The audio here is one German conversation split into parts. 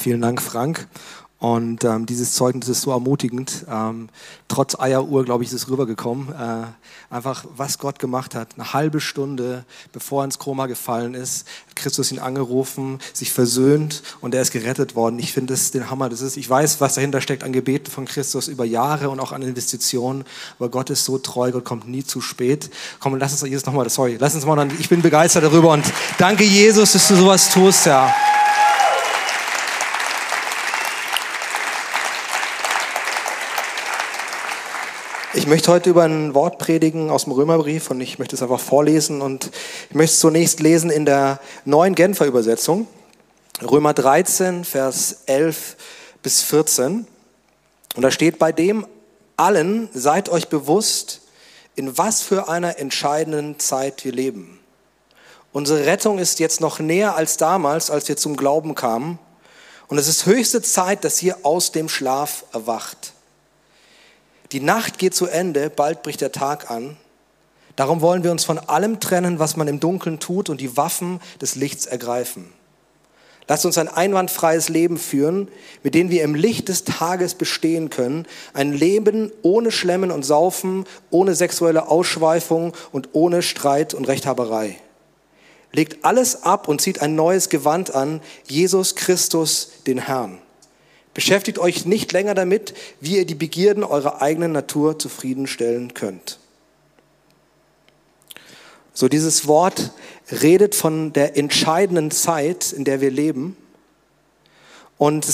Vielen Dank, Frank. Und ähm, dieses Zeugnis ist so ermutigend. Ähm, trotz Eieruhr, glaube ich, ist es rübergekommen. Äh, einfach, was Gott gemacht hat. Eine halbe Stunde, bevor er ins Koma gefallen ist, hat Christus ihn angerufen, sich versöhnt und er ist gerettet worden. Ich finde das den Hammer. Das ist, ich weiß, was dahinter steckt an Gebeten von Christus über Jahre und auch an Investitionen. Aber Gott ist so treu, Gott kommt nie zu spät. Komm, lass uns jetzt nochmal, sorry, lass uns mal, ich bin begeistert darüber und danke Jesus, dass du sowas tust, ja. Ich möchte heute über ein Wort predigen aus dem Römerbrief und ich möchte es einfach vorlesen und ich möchte es zunächst lesen in der neuen Genfer Übersetzung. Römer 13, Vers 11 bis 14. Und da steht, bei dem allen seid euch bewusst, in was für einer entscheidenden Zeit wir leben. Unsere Rettung ist jetzt noch näher als damals, als wir zum Glauben kamen. Und es ist höchste Zeit, dass ihr aus dem Schlaf erwacht. Die Nacht geht zu Ende, bald bricht der Tag an. Darum wollen wir uns von allem trennen, was man im Dunkeln tut und die Waffen des Lichts ergreifen. Lasst uns ein einwandfreies Leben führen, mit dem wir im Licht des Tages bestehen können. Ein Leben ohne Schlemmen und Saufen, ohne sexuelle Ausschweifung und ohne Streit und Rechthaberei. Legt alles ab und zieht ein neues Gewand an, Jesus Christus, den Herrn. Beschäftigt euch nicht länger damit, wie ihr die Begierden eurer eigenen Natur zufriedenstellen könnt. So dieses Wort redet von der entscheidenden Zeit, in der wir leben. Und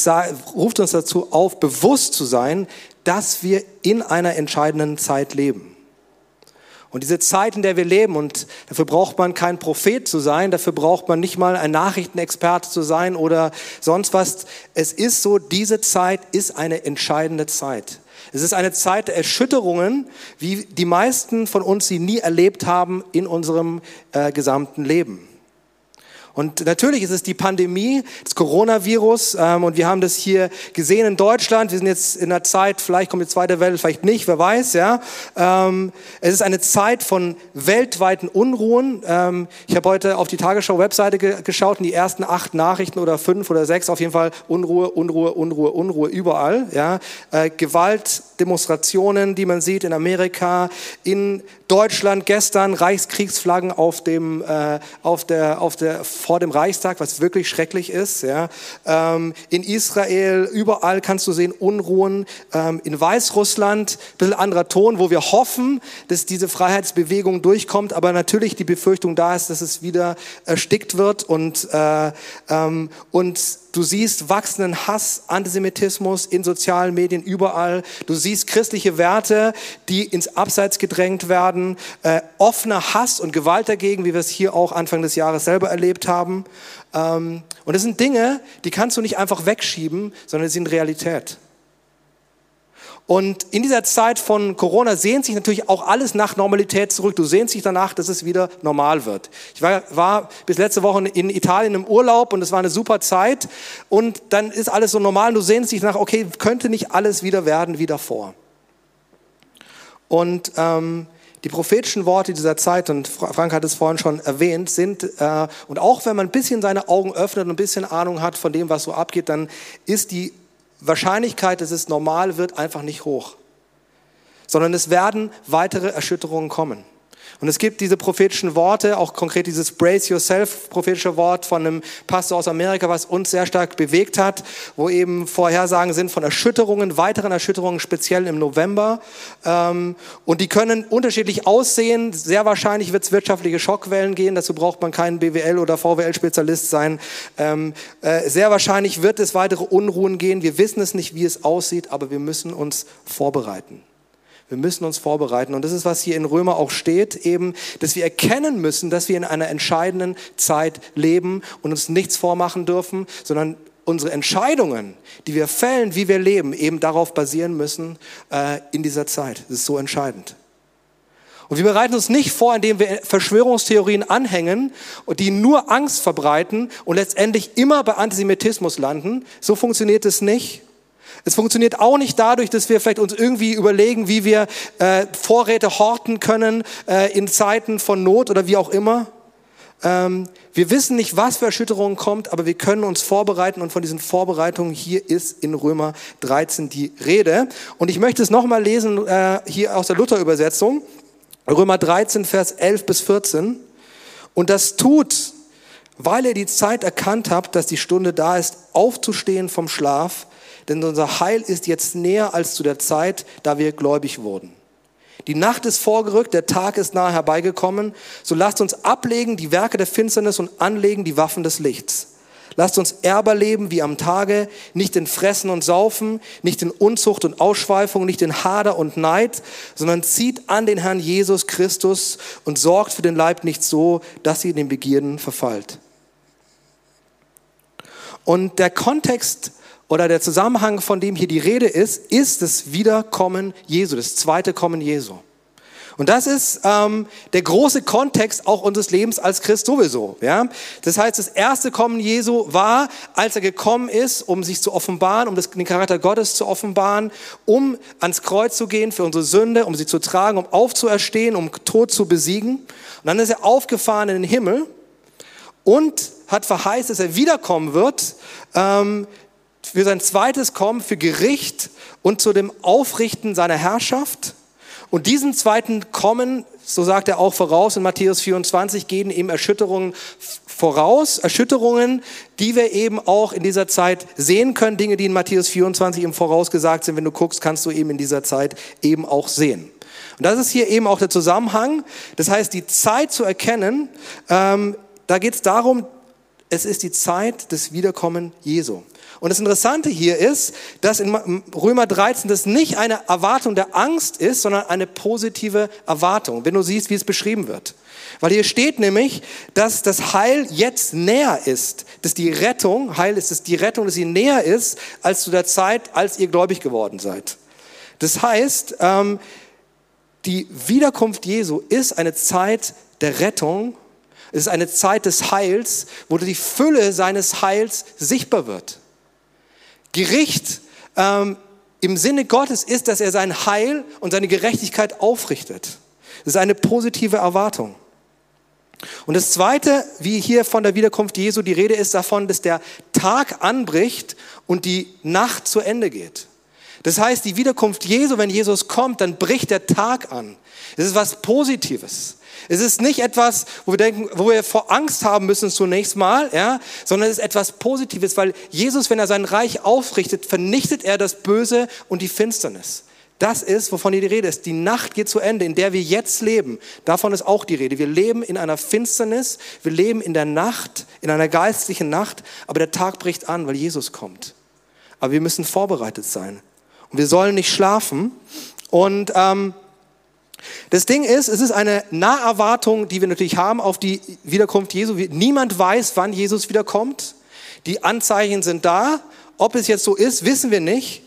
ruft uns dazu auf, bewusst zu sein, dass wir in einer entscheidenden Zeit leben. Und diese Zeit, in der wir leben, und dafür braucht man kein Prophet zu sein, dafür braucht man nicht mal ein Nachrichtenexperte zu sein oder sonst was. Es ist so, diese Zeit ist eine entscheidende Zeit. Es ist eine Zeit der Erschütterungen, wie die meisten von uns sie nie erlebt haben in unserem äh, gesamten Leben. Und natürlich ist es die Pandemie, das Coronavirus. Ähm, und wir haben das hier gesehen in Deutschland. Wir sind jetzt in einer Zeit, vielleicht kommt die zweite Welle, vielleicht nicht, wer weiß. Ja, ähm, Es ist eine Zeit von weltweiten Unruhen. Ähm, ich habe heute auf die Tagesschau-Webseite ge geschaut und die ersten acht Nachrichten oder fünf oder sechs auf jeden Fall Unruhe, Unruhe, Unruhe, Unruhe überall. Ja, äh, Gewalt, die man sieht in Amerika, in Deutschland gestern Reichskriegsflaggen auf dem, äh, auf der, auf der, vor dem Reichstag, was wirklich schrecklich ist. Ja. Ähm, in Israel, überall kannst du sehen Unruhen. Ähm, in Weißrussland, ein bisschen anderer Ton, wo wir hoffen, dass diese Freiheitsbewegung durchkommt, aber natürlich die Befürchtung da ist, dass es wieder erstickt wird und, äh, ähm, und Du siehst wachsenden Hass, Antisemitismus in sozialen Medien überall. Du siehst christliche Werte, die ins Abseits gedrängt werden. Äh, offener Hass und Gewalt dagegen, wie wir es hier auch Anfang des Jahres selber erlebt haben. Ähm, und das sind Dinge, die kannst du nicht einfach wegschieben, sondern sie sind Realität. Und in dieser Zeit von Corona sehnt sich natürlich auch alles nach Normalität zurück. Du sehnst dich danach, dass es wieder normal wird. Ich war, war bis letzte Woche in Italien im Urlaub und es war eine super Zeit. Und dann ist alles so normal und du sehnst dich danach, okay, könnte nicht alles wieder werden wie davor. Und ähm, die prophetischen Worte dieser Zeit, und Frank hat es vorhin schon erwähnt, sind, äh, und auch wenn man ein bisschen seine Augen öffnet und ein bisschen Ahnung hat von dem, was so abgeht, dann ist die Wahrscheinlichkeit, dass es normal wird, einfach nicht hoch. Sondern es werden weitere Erschütterungen kommen. Und es gibt diese prophetischen Worte, auch konkret dieses Brace Yourself prophetische Wort von einem Pastor aus Amerika, was uns sehr stark bewegt hat, wo eben Vorhersagen sind von Erschütterungen, weiteren Erschütterungen, speziell im November. Ähm, und die können unterschiedlich aussehen. Sehr wahrscheinlich wird es wirtschaftliche Schockwellen gehen. Dazu braucht man keinen BWL- oder VWL-Spezialist sein. Ähm, äh, sehr wahrscheinlich wird es weitere Unruhen gehen. Wir wissen es nicht, wie es aussieht, aber wir müssen uns vorbereiten. Wir müssen uns vorbereiten. Und das ist, was hier in Römer auch steht, eben, dass wir erkennen müssen, dass wir in einer entscheidenden Zeit leben und uns nichts vormachen dürfen, sondern unsere Entscheidungen, die wir fällen, wie wir leben, eben darauf basieren müssen äh, in dieser Zeit. Das ist so entscheidend. Und wir bereiten uns nicht vor, indem wir Verschwörungstheorien anhängen und die nur Angst verbreiten und letztendlich immer bei Antisemitismus landen. So funktioniert es nicht. Es funktioniert auch nicht dadurch, dass wir vielleicht uns irgendwie überlegen, wie wir äh, Vorräte horten können äh, in Zeiten von Not oder wie auch immer. Ähm, wir wissen nicht, was für Erschütterungen kommt, aber wir können uns vorbereiten und von diesen Vorbereitungen hier ist in Römer 13 die Rede. Und ich möchte es nochmal lesen, äh, hier aus der Luther-Übersetzung. Römer 13, Vers 11 bis 14. Und das tut, weil ihr die Zeit erkannt habt, dass die Stunde da ist, aufzustehen vom Schlaf, denn unser Heil ist jetzt näher als zu der Zeit, da wir gläubig wurden. Die Nacht ist vorgerückt, der Tag ist nahe herbeigekommen. So lasst uns ablegen die Werke der Finsternis und anlegen die Waffen des Lichts. Lasst uns Erber leben wie am Tage, nicht in Fressen und Saufen, nicht in Unzucht und Ausschweifung, nicht in Hader und Neid, sondern zieht an den Herrn Jesus Christus und sorgt für den Leib nicht so, dass sie in den Begierden verfallt. Und der Kontext oder der Zusammenhang, von dem hier die Rede ist, ist das Wiederkommen Jesu, das zweite Kommen Jesu. Und das ist ähm, der große Kontext auch unseres Lebens als Christ sowieso. Ja? Das heißt, das erste Kommen Jesu war, als er gekommen ist, um sich zu offenbaren, um das, den Charakter Gottes zu offenbaren, um ans Kreuz zu gehen für unsere Sünde, um sie zu tragen, um aufzuerstehen, um Tod zu besiegen. Und dann ist er aufgefahren in den Himmel und hat verheißt, dass er wiederkommen wird, ähm, für sein zweites Kommen, für Gericht und zu dem Aufrichten seiner Herrschaft. Und diesen zweiten Kommen, so sagt er auch voraus in Matthäus 24, gehen ihm Erschütterungen voraus, Erschütterungen, die wir eben auch in dieser Zeit sehen können, Dinge, die in Matthäus 24 eben vorausgesagt sind. Wenn du guckst, kannst du eben in dieser Zeit eben auch sehen. Und das ist hier eben auch der Zusammenhang. Das heißt, die Zeit zu erkennen, ähm, da geht es darum, es ist die Zeit des Wiederkommen Jesu. Und das Interessante hier ist, dass in Römer 13 das nicht eine Erwartung der Angst ist, sondern eine positive Erwartung, wenn du siehst, wie es beschrieben wird. Weil hier steht nämlich, dass das Heil jetzt näher ist, dass die Rettung, Heil ist es die Rettung, dass sie näher ist als zu der Zeit, als ihr gläubig geworden seid. Das heißt, ähm, die Wiederkunft Jesu ist eine Zeit der Rettung, es ist eine Zeit des Heils, wo die Fülle seines Heils sichtbar wird. Gericht ähm, im Sinne Gottes ist, dass er sein Heil und seine Gerechtigkeit aufrichtet. Das ist eine positive Erwartung. Und das Zweite, wie hier von der Wiederkunft Jesu die Rede ist, davon, dass der Tag anbricht und die Nacht zu Ende geht. Das heißt, die Wiederkunft Jesu, wenn Jesus kommt, dann bricht der Tag an. Es ist was Positives. Es ist nicht etwas, wo wir denken, wo wir vor Angst haben müssen zunächst mal, ja, sondern es ist etwas Positives, weil Jesus, wenn er sein Reich aufrichtet, vernichtet er das Böse und die Finsternis. Das ist, wovon hier die Rede ist. Die Nacht geht zu Ende, in der wir jetzt leben. Davon ist auch die Rede. Wir leben in einer Finsternis, wir leben in der Nacht, in einer geistlichen Nacht, aber der Tag bricht an, weil Jesus kommt. Aber wir müssen vorbereitet sein. Und wir sollen nicht schlafen. Und ähm, das Ding ist, es ist eine Naherwartung, die wir natürlich haben auf die Wiederkunft Jesu. Niemand weiß, wann Jesus wiederkommt. Die Anzeichen sind da. Ob es jetzt so ist, wissen wir nicht.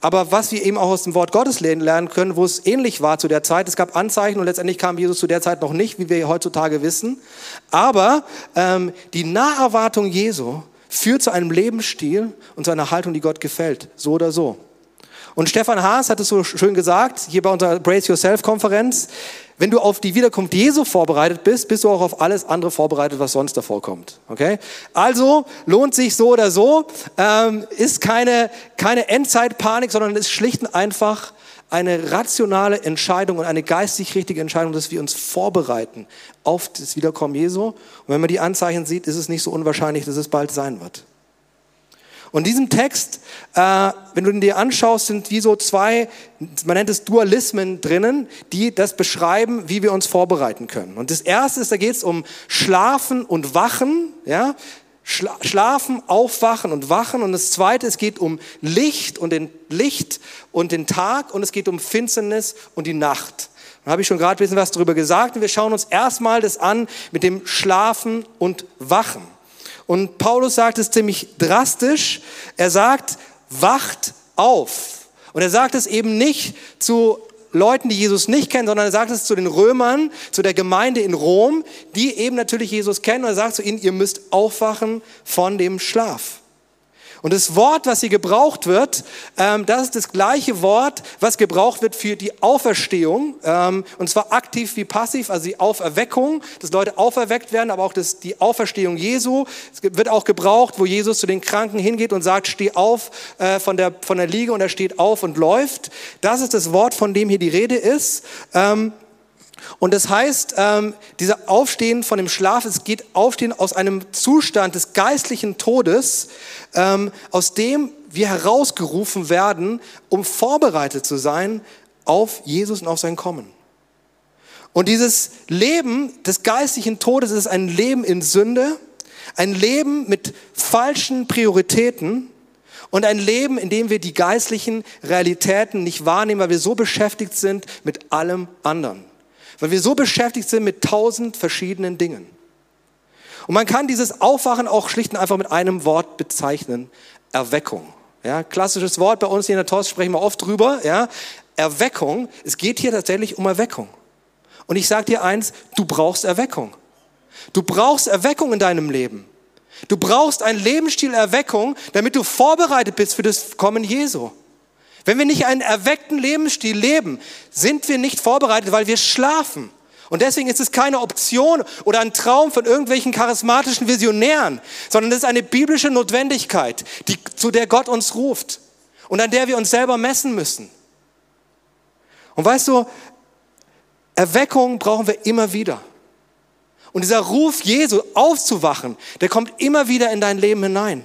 Aber was wir eben auch aus dem Wort Gottes lernen können, wo es ähnlich war zu der Zeit, es gab Anzeichen und letztendlich kam Jesus zu der Zeit noch nicht, wie wir heutzutage wissen. Aber ähm, die Naherwartung Jesu führt zu einem Lebensstil und zu einer Haltung, die Gott gefällt, so oder so. Und Stefan Haas hat es so schön gesagt, hier bei unserer Brace Yourself Konferenz, wenn du auf die Wiederkunft Jesu vorbereitet bist, bist du auch auf alles andere vorbereitet, was sonst davor kommt. Okay? Also lohnt sich so oder so, ähm, ist keine, keine Endzeitpanik, sondern ist schlicht und einfach eine rationale Entscheidung und eine geistig richtige Entscheidung, dass wir uns vorbereiten auf das Wiederkommen Jesu. Und wenn man die Anzeichen sieht, ist es nicht so unwahrscheinlich, dass es bald sein wird. Und diesem Text, äh, wenn du ihn dir anschaust, sind wie so zwei, man nennt es Dualismen drinnen, die das beschreiben, wie wir uns vorbereiten können. Und das erste ist, da geht es um Schlafen und Wachen, ja, Schlafen, Aufwachen und Wachen. Und das zweite, es geht um Licht und den Licht und den Tag und es geht um Finsternis und die Nacht. Da habe ich schon gerade ein bisschen was darüber gesagt und wir schauen uns erstmal das an mit dem Schlafen und Wachen. Und Paulus sagt es ziemlich drastisch. Er sagt, wacht auf. Und er sagt es eben nicht zu Leuten, die Jesus nicht kennen, sondern er sagt es zu den Römern, zu der Gemeinde in Rom, die eben natürlich Jesus kennen. Und er sagt zu ihnen, ihr müsst aufwachen von dem Schlaf. Und das Wort, was hier gebraucht wird, ähm, das ist das gleiche Wort, was gebraucht wird für die Auferstehung. Ähm, und zwar aktiv wie passiv, also die Auferweckung, dass Leute auferweckt werden, aber auch das, die Auferstehung Jesu. Es wird auch gebraucht, wo Jesus zu den Kranken hingeht und sagt, steh auf äh, von, der, von der Liege und er steht auf und läuft. Das ist das Wort, von dem hier die Rede ist. Ähm, und das heißt, ähm, dieser Aufstehen von dem Schlaf, es geht Aufstehen aus einem Zustand des geistlichen Todes, ähm, aus dem wir herausgerufen werden, um vorbereitet zu sein auf Jesus und auf sein Kommen. Und dieses Leben des geistlichen Todes ist ein Leben in Sünde, ein Leben mit falschen Prioritäten und ein Leben, in dem wir die geistlichen Realitäten nicht wahrnehmen, weil wir so beschäftigt sind mit allem anderen. Weil wir so beschäftigt sind mit tausend verschiedenen Dingen. Und man kann dieses Aufwachen auch schlicht und einfach mit einem Wort bezeichnen. Erweckung. Ja, klassisches Wort bei uns hier in der TOS sprechen wir oft drüber. Ja, Erweckung. Es geht hier tatsächlich um Erweckung. Und ich sage dir eins, du brauchst Erweckung. Du brauchst Erweckung in deinem Leben. Du brauchst einen Lebensstil Erweckung, damit du vorbereitet bist für das Kommen Jesu. Wenn wir nicht einen erweckten Lebensstil leben, sind wir nicht vorbereitet, weil wir schlafen. Und deswegen ist es keine Option oder ein Traum von irgendwelchen charismatischen Visionären, sondern es ist eine biblische Notwendigkeit, die, zu der Gott uns ruft und an der wir uns selber messen müssen. Und weißt du, Erweckung brauchen wir immer wieder. Und dieser Ruf Jesu aufzuwachen, der kommt immer wieder in dein Leben hinein.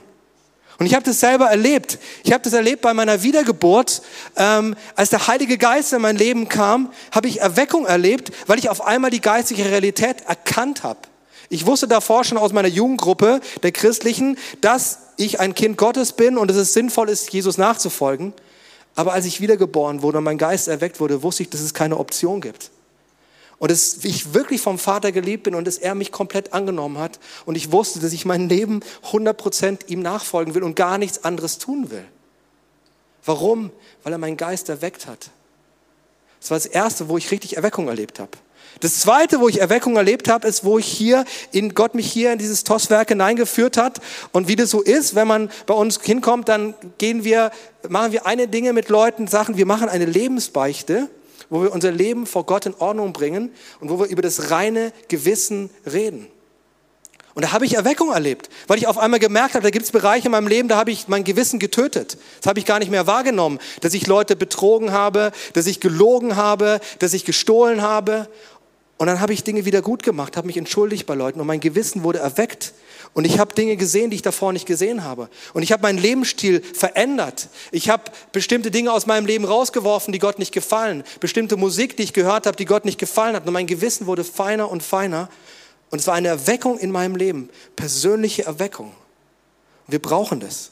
Und ich habe das selber erlebt. Ich habe das erlebt bei meiner Wiedergeburt. Ähm, als der Heilige Geist in mein Leben kam, habe ich Erweckung erlebt, weil ich auf einmal die geistliche Realität erkannt habe. Ich wusste davor schon aus meiner Jugendgruppe, der christlichen, dass ich ein Kind Gottes bin und dass es sinnvoll ist, Jesus nachzufolgen. Aber als ich wiedergeboren wurde und mein Geist erweckt wurde, wusste ich, dass es keine Option gibt. Und dass ich wirklich vom Vater geliebt bin und dass er mich komplett angenommen hat. Und ich wusste, dass ich mein Leben 100% ihm nachfolgen will und gar nichts anderes tun will. Warum? Weil er meinen Geist erweckt hat. Das war das Erste, wo ich richtig Erweckung erlebt habe. Das Zweite, wo ich Erweckung erlebt habe, ist, wo ich hier in Gott mich hier in dieses Tosswerk hineingeführt hat. Und wie das so ist, wenn man bei uns hinkommt, dann gehen wir, machen wir eine Dinge mit Leuten, Sachen, wir machen eine Lebensbeichte wo wir unser Leben vor Gott in Ordnung bringen und wo wir über das reine Gewissen reden. Und da habe ich Erweckung erlebt, weil ich auf einmal gemerkt habe, da gibt es Bereiche in meinem Leben, da habe ich mein Gewissen getötet. Das habe ich gar nicht mehr wahrgenommen, dass ich Leute betrogen habe, dass ich gelogen habe, dass ich gestohlen habe. Und dann habe ich Dinge wieder gut gemacht, habe mich entschuldigt bei Leuten und mein Gewissen wurde erweckt. Und ich habe Dinge gesehen, die ich davor nicht gesehen habe. Und ich habe meinen Lebensstil verändert. Ich habe bestimmte Dinge aus meinem Leben rausgeworfen, die Gott nicht gefallen. Bestimmte Musik, die ich gehört habe, die Gott nicht gefallen hat. Und mein Gewissen wurde feiner und feiner. Und es war eine Erweckung in meinem Leben. Persönliche Erweckung. Wir brauchen das.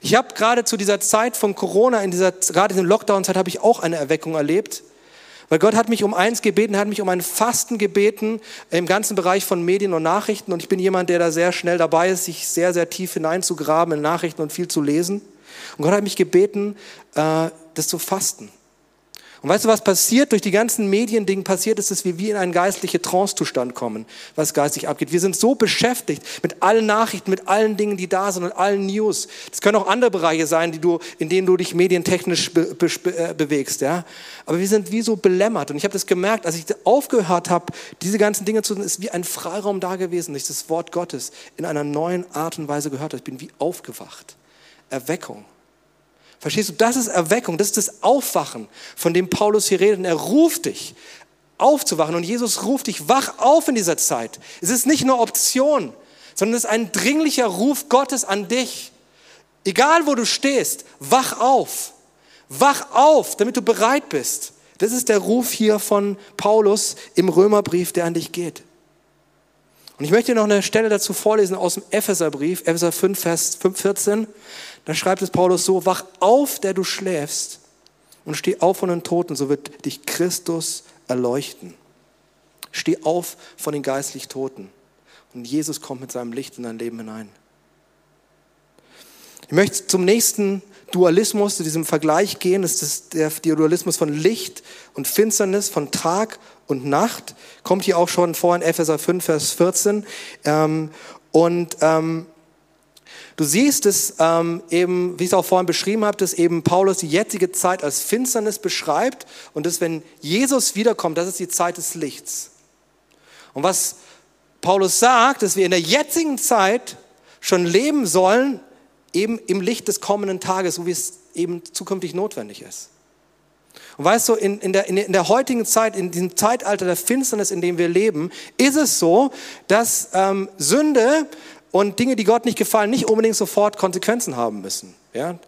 Ich habe gerade zu dieser Zeit von Corona, in dieser, gerade in der Lockdown-Zeit, habe ich auch eine Erweckung erlebt. Weil Gott hat mich um eins gebeten, hat mich um ein Fasten gebeten im ganzen Bereich von Medien und Nachrichten. Und ich bin jemand, der da sehr schnell dabei ist, sich sehr, sehr tief hineinzugraben in Nachrichten und viel zu lesen. Und Gott hat mich gebeten, äh, das zu fasten. Und weißt du, was passiert? Durch die ganzen Mediendingen passiert ist, dass wir wie in einen geistlichen Trance-Zustand kommen, was geistig abgeht. Wir sind so beschäftigt mit allen Nachrichten, mit allen Dingen, die da sind und allen News. Das können auch andere Bereiche sein, die du, in denen du dich medientechnisch be, be, äh, bewegst. Ja? Aber wir sind wie so belämmert. Und ich habe das gemerkt, als ich aufgehört habe, diese ganzen Dinge zu tun, ist wie ein Freiraum da gewesen, dass ich das Wort Gottes in einer neuen Art und Weise gehört habe. Ich bin wie aufgewacht. Erweckung. Verstehst du? Das ist Erweckung, das ist das Aufwachen, von dem Paulus hier redet. Und er ruft dich, aufzuwachen. Und Jesus ruft dich, wach auf in dieser Zeit. Es ist nicht nur Option, sondern es ist ein dringlicher Ruf Gottes an dich. Egal wo du stehst, wach auf. Wach auf, damit du bereit bist. Das ist der Ruf hier von Paulus im Römerbrief, der an dich geht. Und ich möchte noch eine Stelle dazu vorlesen aus dem Epheserbrief, Epheser 5, Vers 14. Da schreibt es Paulus so, wach auf, der du schläfst und steh auf von den Toten, so wird dich Christus erleuchten. Steh auf von den geistlich Toten und Jesus kommt mit seinem Licht in dein Leben hinein. Ich möchte zum nächsten Dualismus, zu diesem Vergleich gehen. Das ist der Dualismus von Licht und Finsternis, von Tag und Nacht. Kommt hier auch schon vor in Epheser 5, Vers 14. Ähm, und ähm, Du siehst es ähm, eben, wie ich es auch vorhin beschrieben habe, dass eben Paulus die jetzige Zeit als Finsternis beschreibt und dass, wenn Jesus wiederkommt, das ist die Zeit des Lichts. Und was Paulus sagt, dass wir in der jetzigen Zeit schon leben sollen, eben im Licht des kommenden Tages, so wie es eben zukünftig notwendig ist. Und weißt du, in, in, der, in der heutigen Zeit, in diesem Zeitalter der Finsternis, in dem wir leben, ist es so, dass ähm, Sünde und Dinge, die Gott nicht gefallen, nicht unbedingt sofort Konsequenzen haben müssen. Ja?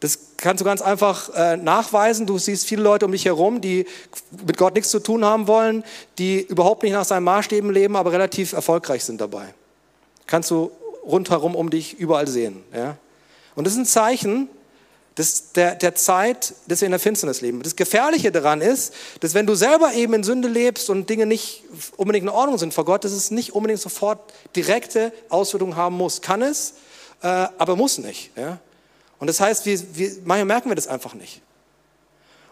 Das kannst du ganz einfach äh, nachweisen. Du siehst viele Leute um dich herum, die mit Gott nichts zu tun haben wollen, die überhaupt nicht nach seinen Maßstäben leben, aber relativ erfolgreich sind dabei. Kannst du rundherum um dich überall sehen. Ja? Und das ist ein Zeichen, des, der, der Zeit, dass wir in der Finsternis leben. Das Gefährliche daran ist, dass wenn du selber eben in Sünde lebst und Dinge nicht unbedingt in Ordnung sind vor Gott, dass es nicht unbedingt sofort direkte Auswirkungen haben muss. Kann es, äh, aber muss nicht. Ja? Und das heißt, wir, wir, manchmal merken wir das einfach nicht.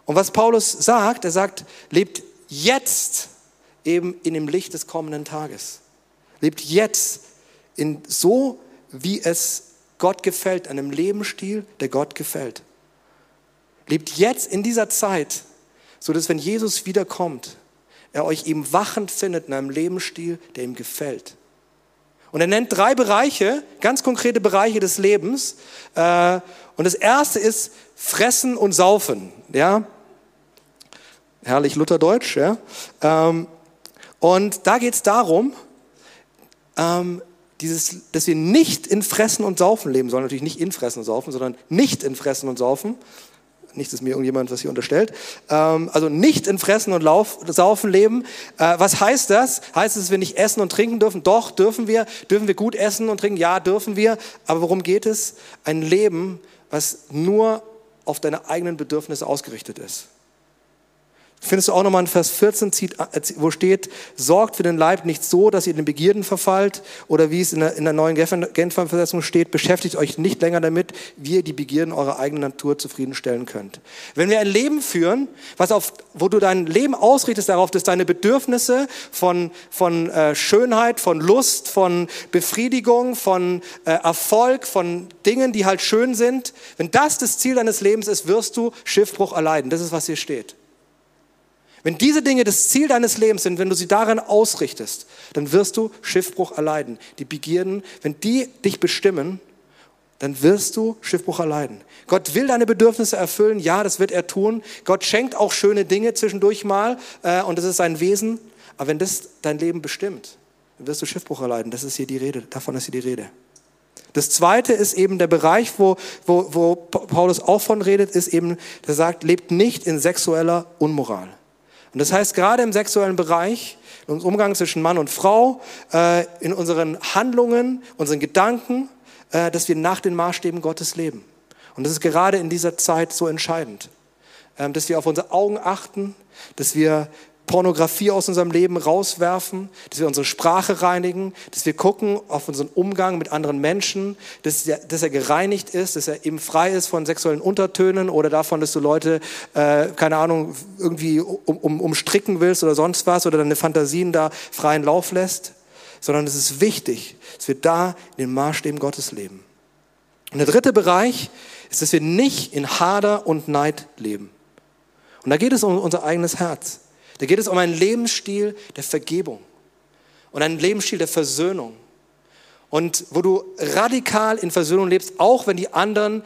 Und was Paulus sagt, er sagt, lebt jetzt eben in dem Licht des kommenden Tages. Lebt jetzt in so, wie es Gott gefällt, einem Lebensstil, der Gott gefällt. Lebt jetzt in dieser Zeit, so dass wenn Jesus wiederkommt, er euch eben wachend findet in einem Lebensstil, der ihm gefällt. Und er nennt drei Bereiche, ganz konkrete Bereiche des Lebens. Äh, und das erste ist Fressen und Saufen. Ja, herrlich Lutherdeutsch. Ja. Ähm, und da geht es darum, ähm, dieses, dass wir nicht in Fressen und Saufen leben sollen. Natürlich nicht in Fressen und Saufen, sondern nicht in Fressen und Saufen. Nicht, dass mir irgendjemand was hier unterstellt. Ähm, also nicht in Fressen und Lauf, Saufen leben. Äh, was heißt das? Heißt es, dass wir nicht essen und trinken dürfen? Doch, dürfen wir. Dürfen wir gut essen und trinken? Ja, dürfen wir. Aber worum geht es? Ein Leben, was nur auf deine eigenen Bedürfnisse ausgerichtet ist. Findest du auch nochmal in Vers 14, wo steht, sorgt für den Leib nicht so, dass ihr den Begierden verfallt, oder wie es in der, in der neuen Genfer Versetzung steht, beschäftigt euch nicht länger damit, wie ihr die Begierden eurer eigenen Natur zufriedenstellen könnt. Wenn wir ein Leben führen, was auf, wo du dein Leben ausrichtest darauf, dass deine Bedürfnisse von, von äh, Schönheit, von Lust, von Befriedigung, von äh, Erfolg, von Dingen, die halt schön sind, wenn das das Ziel deines Lebens ist, wirst du Schiffbruch erleiden. Das ist, was hier steht. Wenn diese Dinge das Ziel deines Lebens sind, wenn du sie daran ausrichtest, dann wirst du Schiffbruch erleiden. Die Begierden, wenn die dich bestimmen, dann wirst du Schiffbruch erleiden. Gott will deine Bedürfnisse erfüllen, ja, das wird er tun. Gott schenkt auch schöne Dinge zwischendurch mal äh, und das ist sein Wesen. Aber wenn das dein Leben bestimmt, dann wirst du Schiffbruch erleiden. Das ist hier die Rede, davon ist hier die Rede. Das zweite ist eben der Bereich, wo, wo, wo Paulus auch von redet, ist eben, der sagt, lebt nicht in sexueller Unmoral. Und das heißt, gerade im sexuellen Bereich, in unserem Umgang zwischen Mann und Frau, äh, in unseren Handlungen, unseren Gedanken, äh, dass wir nach den Maßstäben Gottes leben. Und das ist gerade in dieser Zeit so entscheidend, ähm, dass wir auf unsere Augen achten, dass wir Pornografie aus unserem Leben rauswerfen, dass wir unsere Sprache reinigen, dass wir gucken auf unseren Umgang mit anderen Menschen, dass er, dass er gereinigt ist, dass er eben frei ist von sexuellen Untertönen oder davon, dass du Leute, äh, keine Ahnung, irgendwie um, um, umstricken willst oder sonst was oder deine Fantasien da freien Lauf lässt, sondern es ist wichtig, dass wir da in den Maßstäben Gottes leben. Und der dritte Bereich ist, dass wir nicht in Hader und Neid leben. Und da geht es um unser eigenes Herz. Da geht es um einen Lebensstil der Vergebung und einen Lebensstil der Versöhnung. Und wo du radikal in Versöhnung lebst, auch wenn die anderen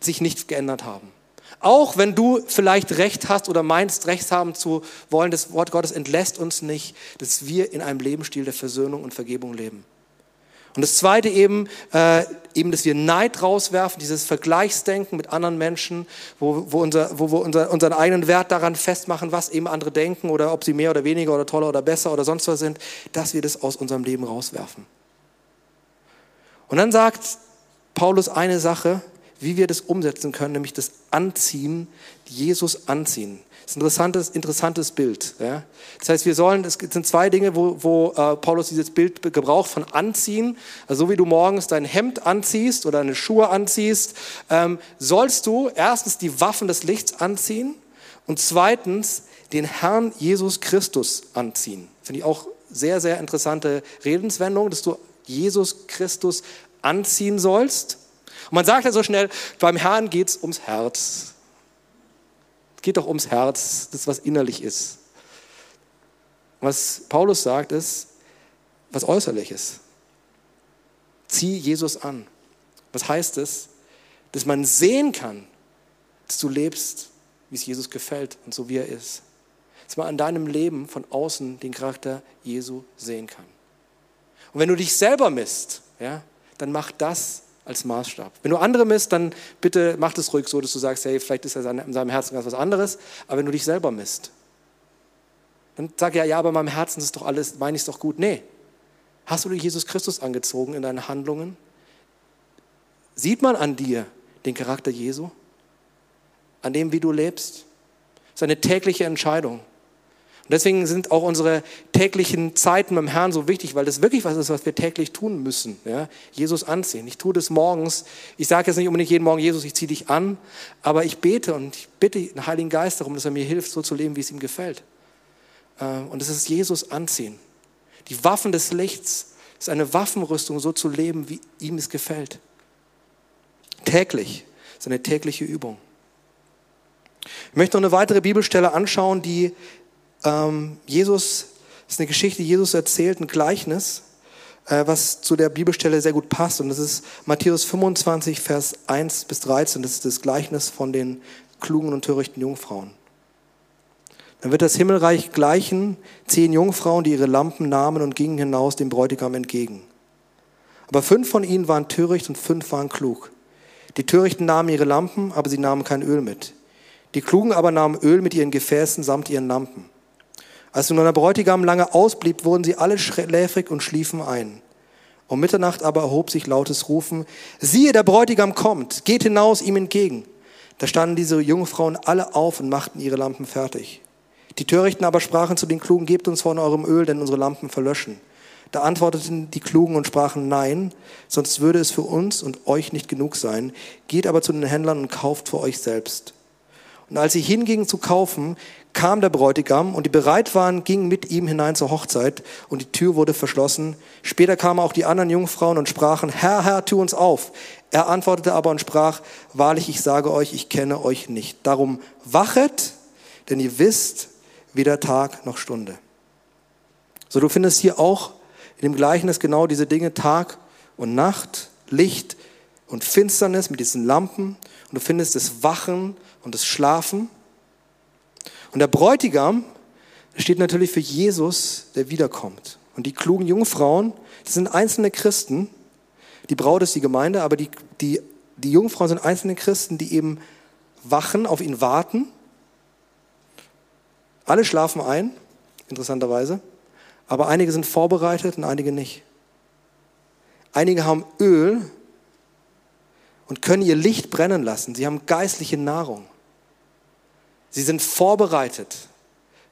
sich nicht geändert haben. Auch wenn du vielleicht Recht hast oder meinst, Recht haben zu wollen, das Wort Gottes entlässt uns nicht, dass wir in einem Lebensstil der Versöhnung und Vergebung leben. Und das Zweite eben, äh, eben, dass wir Neid rauswerfen, dieses Vergleichsdenken mit anderen Menschen, wo, wo, unser, wo wir unser, unseren eigenen Wert daran festmachen, was eben andere denken oder ob sie mehr oder weniger oder toller oder besser oder sonst was sind, dass wir das aus unserem Leben rauswerfen. Und dann sagt Paulus eine Sache, wie wir das umsetzen können, nämlich das Anziehen, Jesus anziehen. Ist ein interessantes, interessantes Bild. Ja. Das heißt, wir sollen, es sind zwei Dinge, wo, wo äh, Paulus dieses Bild gebraucht von Anziehen. Also so wie du morgens dein Hemd anziehst oder deine Schuhe anziehst, ähm, sollst du erstens die Waffen des Lichts anziehen und zweitens den Herrn Jesus Christus anziehen. Finde ich auch sehr, sehr interessante Redenswendung, dass du Jesus Christus anziehen sollst. Und man sagt ja so schnell, beim Herrn geht es ums Herz. Es geht doch ums Herz, das was innerlich ist. Was Paulus sagt, ist was äußerliches. Zieh Jesus an. Was heißt es? Dass man sehen kann, dass du lebst, wie es Jesus gefällt und so wie er ist. Dass man an deinem Leben von außen den Charakter Jesu sehen kann. Und wenn du dich selber misst, ja, dann mach das als Maßstab. Wenn du andere misst, dann bitte mach das ruhig so, dass du sagst, hey, vielleicht ist er in seinem Herzen ganz was anderes. Aber wenn du dich selber misst, dann sag ja, ja, aber in meinem Herzen ist doch alles, meine ich es doch gut. Nee. Hast du Jesus Christus angezogen in deinen Handlungen? Sieht man an dir den Charakter Jesu? An dem, wie du lebst? Das ist eine tägliche Entscheidung. Und deswegen sind auch unsere täglichen Zeiten beim Herrn so wichtig, weil das wirklich was ist, was wir täglich tun müssen. Ja? Jesus anziehen. Ich tue das morgens. Ich sage jetzt nicht unbedingt jeden Morgen, Jesus, ich ziehe dich an, aber ich bete und ich bitte den Heiligen Geist darum, dass er mir hilft, so zu leben, wie es ihm gefällt. Äh, und das ist Jesus anziehen. Die Waffen des Lichts ist eine Waffenrüstung, so zu leben, wie ihm es gefällt. Täglich. Das ist eine tägliche Übung. Ich möchte noch eine weitere Bibelstelle anschauen, die ähm, Jesus, ist eine Geschichte, Jesus erzählt, ein Gleichnis, äh, was zu der Bibelstelle sehr gut passt. Und das ist Matthäus 25, Vers 1 bis 13. Das ist das Gleichnis von den klugen und törichten Jungfrauen. Dann wird das Himmelreich gleichen zehn Jungfrauen, die ihre Lampen nahmen und gingen hinaus dem Bräutigam entgegen. Aber fünf von ihnen waren töricht und fünf waren klug. Die Törichten nahmen ihre Lampen, aber sie nahmen kein Öl mit. Die Klugen aber nahmen Öl mit ihren Gefäßen samt ihren Lampen. Als nun der Bräutigam lange ausblieb, wurden sie alle schläfrig und schliefen ein. Um Mitternacht aber erhob sich lautes Rufen, siehe, der Bräutigam kommt, geht hinaus ihm entgegen. Da standen diese Jungfrauen alle auf und machten ihre Lampen fertig. Die Törichten aber sprachen zu den Klugen, gebt uns von eurem Öl, denn unsere Lampen verlöschen. Da antworteten die Klugen und sprachen, nein, sonst würde es für uns und euch nicht genug sein. Geht aber zu den Händlern und kauft für euch selbst. Und als sie hingingen zu kaufen, kam der Bräutigam und die bereit waren, gingen mit ihm hinein zur Hochzeit und die Tür wurde verschlossen. Später kamen auch die anderen Jungfrauen und sprachen, Herr, Herr, tu uns auf. Er antwortete aber und sprach, wahrlich, ich sage euch, ich kenne euch nicht. Darum wachet, denn ihr wisst weder Tag noch Stunde. So, du findest hier auch in dem Gleichnis genau diese Dinge Tag und Nacht, Licht und Finsternis mit diesen Lampen. Und du findest das Wachen und das Schlafen. Und der Bräutigam steht natürlich für Jesus, der wiederkommt. Und die klugen Jungfrauen, das sind einzelne Christen. Die Braut ist die Gemeinde, aber die, die, die Jungfrauen sind einzelne Christen, die eben wachen, auf ihn warten. Alle schlafen ein, interessanterweise, aber einige sind vorbereitet und einige nicht. Einige haben Öl und können ihr Licht brennen lassen. Sie haben geistliche Nahrung. Sie sind vorbereitet,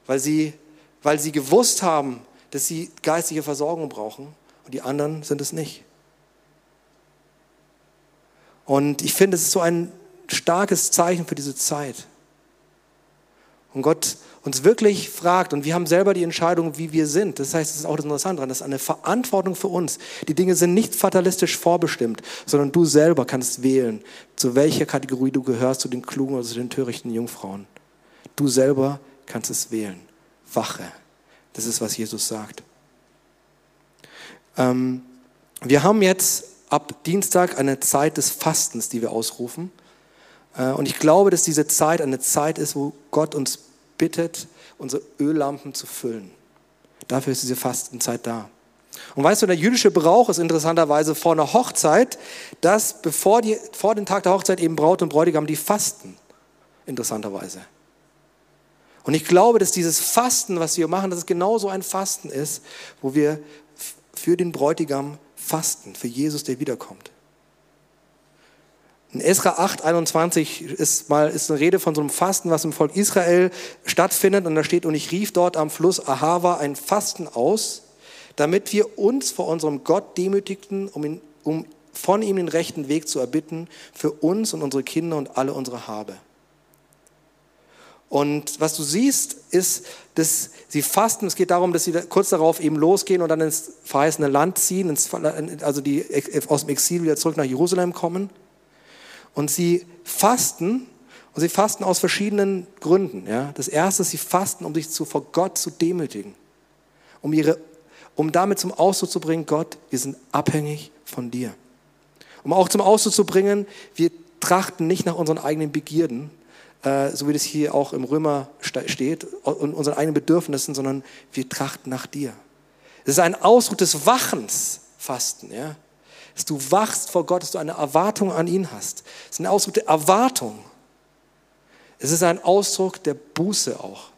weil sie, weil sie gewusst haben, dass sie geistliche Versorgung brauchen und die anderen sind es nicht. Und ich finde, es ist so ein starkes Zeichen für diese Zeit. Und Gott uns wirklich fragt, und wir haben selber die Entscheidung, wie wir sind. Das heißt, es ist auch das Interessante daran, das ist eine Verantwortung für uns. Die Dinge sind nicht fatalistisch vorbestimmt, sondern du selber kannst wählen, zu welcher Kategorie du gehörst, zu den klugen oder zu den törichten Jungfrauen. Du selber kannst es wählen. Wache. Das ist, was Jesus sagt. Ähm, wir haben jetzt ab Dienstag eine Zeit des Fastens, die wir ausrufen. Äh, und ich glaube, dass diese Zeit eine Zeit ist, wo Gott uns bittet, unsere Öllampen zu füllen. Dafür ist diese Fastenzeit da. Und weißt du, der jüdische Brauch ist interessanterweise vor einer Hochzeit, dass bevor die, vor dem Tag der Hochzeit eben Braut und Bräutigam die fasten. Interessanterweise. Und ich glaube, dass dieses Fasten, was wir machen, dass es genauso ein Fasten ist, wo wir für den Bräutigam fasten, für Jesus, der wiederkommt. In Esra 8, 21 ist mal ist eine Rede von so einem Fasten, was im Volk Israel stattfindet. Und da steht, und ich rief dort am Fluss Ahava ein Fasten aus, damit wir uns vor unserem Gott demütigten, um, ihn, um von ihm den rechten Weg zu erbitten, für uns und unsere Kinder und alle unsere Habe. Und was du siehst, ist, dass sie fasten. Es geht darum, dass sie kurz darauf eben losgehen und dann ins verheißene Land ziehen, ins, also die aus dem Exil wieder zurück nach Jerusalem kommen. Und sie fasten und sie fasten aus verschiedenen Gründen. Ja. Das erste ist, sie fasten, um sich zu, vor Gott zu demütigen, um, ihre, um damit zum Ausdruck zu bringen, Gott, wir sind abhängig von dir. Um auch zum Ausdruck zu bringen, wir trachten nicht nach unseren eigenen Begierden, äh, so wie das hier auch im Römer steht, und unseren eigenen Bedürfnissen, sondern wir trachten nach dir. Es ist ein Ausdruck des Wachens, Fasten, ja. Dass du wachst vor Gott, dass du eine Erwartung an ihn hast. Es ist ein Ausdruck der Erwartung. Es ist ein Ausdruck der Buße auch.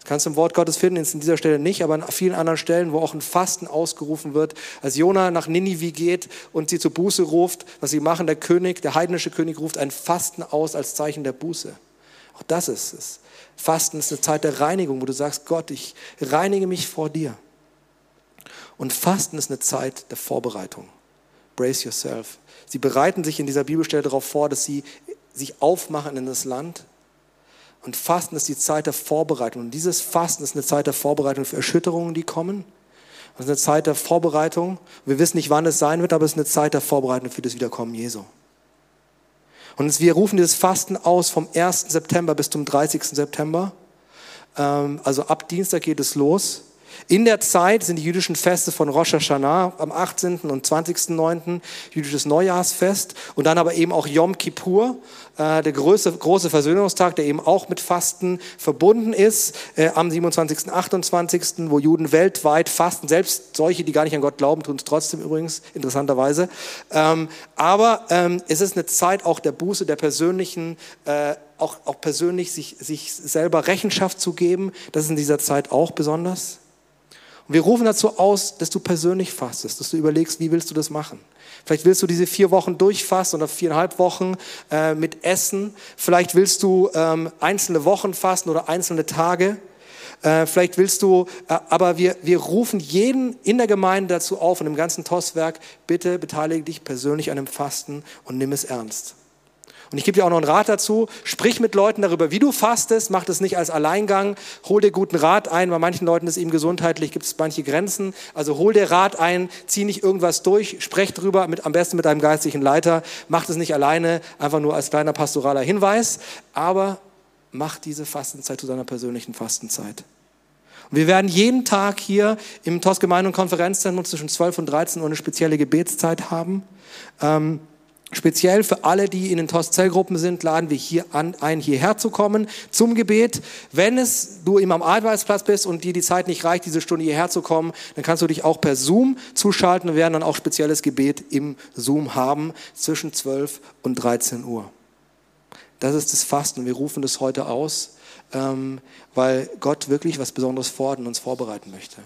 Das kannst du im Wort Gottes finden, jetzt in dieser Stelle nicht, aber an vielen anderen Stellen, wo auch ein Fasten ausgerufen wird. Als Jona nach Ninive geht und sie zur Buße ruft, was sie machen, der König, der heidnische König ruft ein Fasten aus als Zeichen der Buße. Auch das ist es. Fasten ist eine Zeit der Reinigung, wo du sagst, Gott, ich reinige mich vor dir. Und Fasten ist eine Zeit der Vorbereitung. Brace yourself. Sie bereiten sich in dieser Bibelstelle darauf vor, dass sie sich aufmachen in das Land. Und Fasten ist die Zeit der Vorbereitung. Und dieses Fasten ist eine Zeit der Vorbereitung für Erschütterungen, die kommen. Es ist eine Zeit der Vorbereitung. Wir wissen nicht, wann es sein wird, aber es ist eine Zeit der Vorbereitung für das Wiederkommen Jesu. Und wir rufen dieses Fasten aus vom 1. September bis zum 30. September. Ähm, also ab Dienstag geht es los. In der Zeit sind die jüdischen Feste von Rosh Hashanah am 18. und 20.09. jüdisches Neujahrsfest und dann aber eben auch Yom Kippur, äh, der große, große Versöhnungstag, der eben auch mit Fasten verbunden ist, äh, am 27., 28., wo Juden weltweit fasten, selbst solche, die gar nicht an Gott glauben, tun es trotzdem übrigens, interessanterweise. Ähm, aber ähm, es ist eine Zeit auch der Buße, der persönlichen äh, auch, auch persönlich sich, sich selber Rechenschaft zu geben, das ist in dieser Zeit auch besonders. Und wir rufen dazu aus, dass du persönlich fastest, dass du überlegst, wie willst du das machen. Vielleicht willst du diese vier Wochen durchfasten oder viereinhalb Wochen äh, mit Essen. Vielleicht willst du ähm, einzelne Wochen fasten oder einzelne Tage. Äh, vielleicht willst du, äh, aber wir, wir rufen jeden in der Gemeinde dazu auf und im ganzen Tosswerk, bitte beteilige dich persönlich an dem Fasten und nimm es ernst. Und ich gebe dir auch noch einen Rat dazu. Sprich mit Leuten darüber, wie du fastest. Mach das nicht als Alleingang. Hol dir guten Rat ein. Bei manchen Leuten ist eben gesundheitlich, gibt es manche Grenzen. Also hol dir Rat ein, zieh nicht irgendwas durch, sprech drüber, mit, am besten mit deinem geistlichen Leiter. Mach das nicht alleine, einfach nur als kleiner pastoraler Hinweis. Aber mach diese Fastenzeit zu deiner persönlichen Fastenzeit. Wir werden jeden Tag hier im TOS Gemeinde- und Konferenzzentrum zwischen 12 und 13 Uhr eine spezielle Gebetszeit haben. Ähm, Speziell für alle, die in den TOS-Zellgruppen sind, laden wir hier an, ein, hierher zu kommen zum Gebet. Wenn es du immer am Arbeitsplatz bist und dir die Zeit nicht reicht, diese Stunde hierher zu kommen, dann kannst du dich auch per Zoom zuschalten. Wir werden dann auch spezielles Gebet im Zoom haben zwischen 12 und 13 Uhr. Das ist das Fasten. Wir rufen das heute aus, ähm, weil Gott wirklich was Besonderes fordern und uns vorbereiten möchte.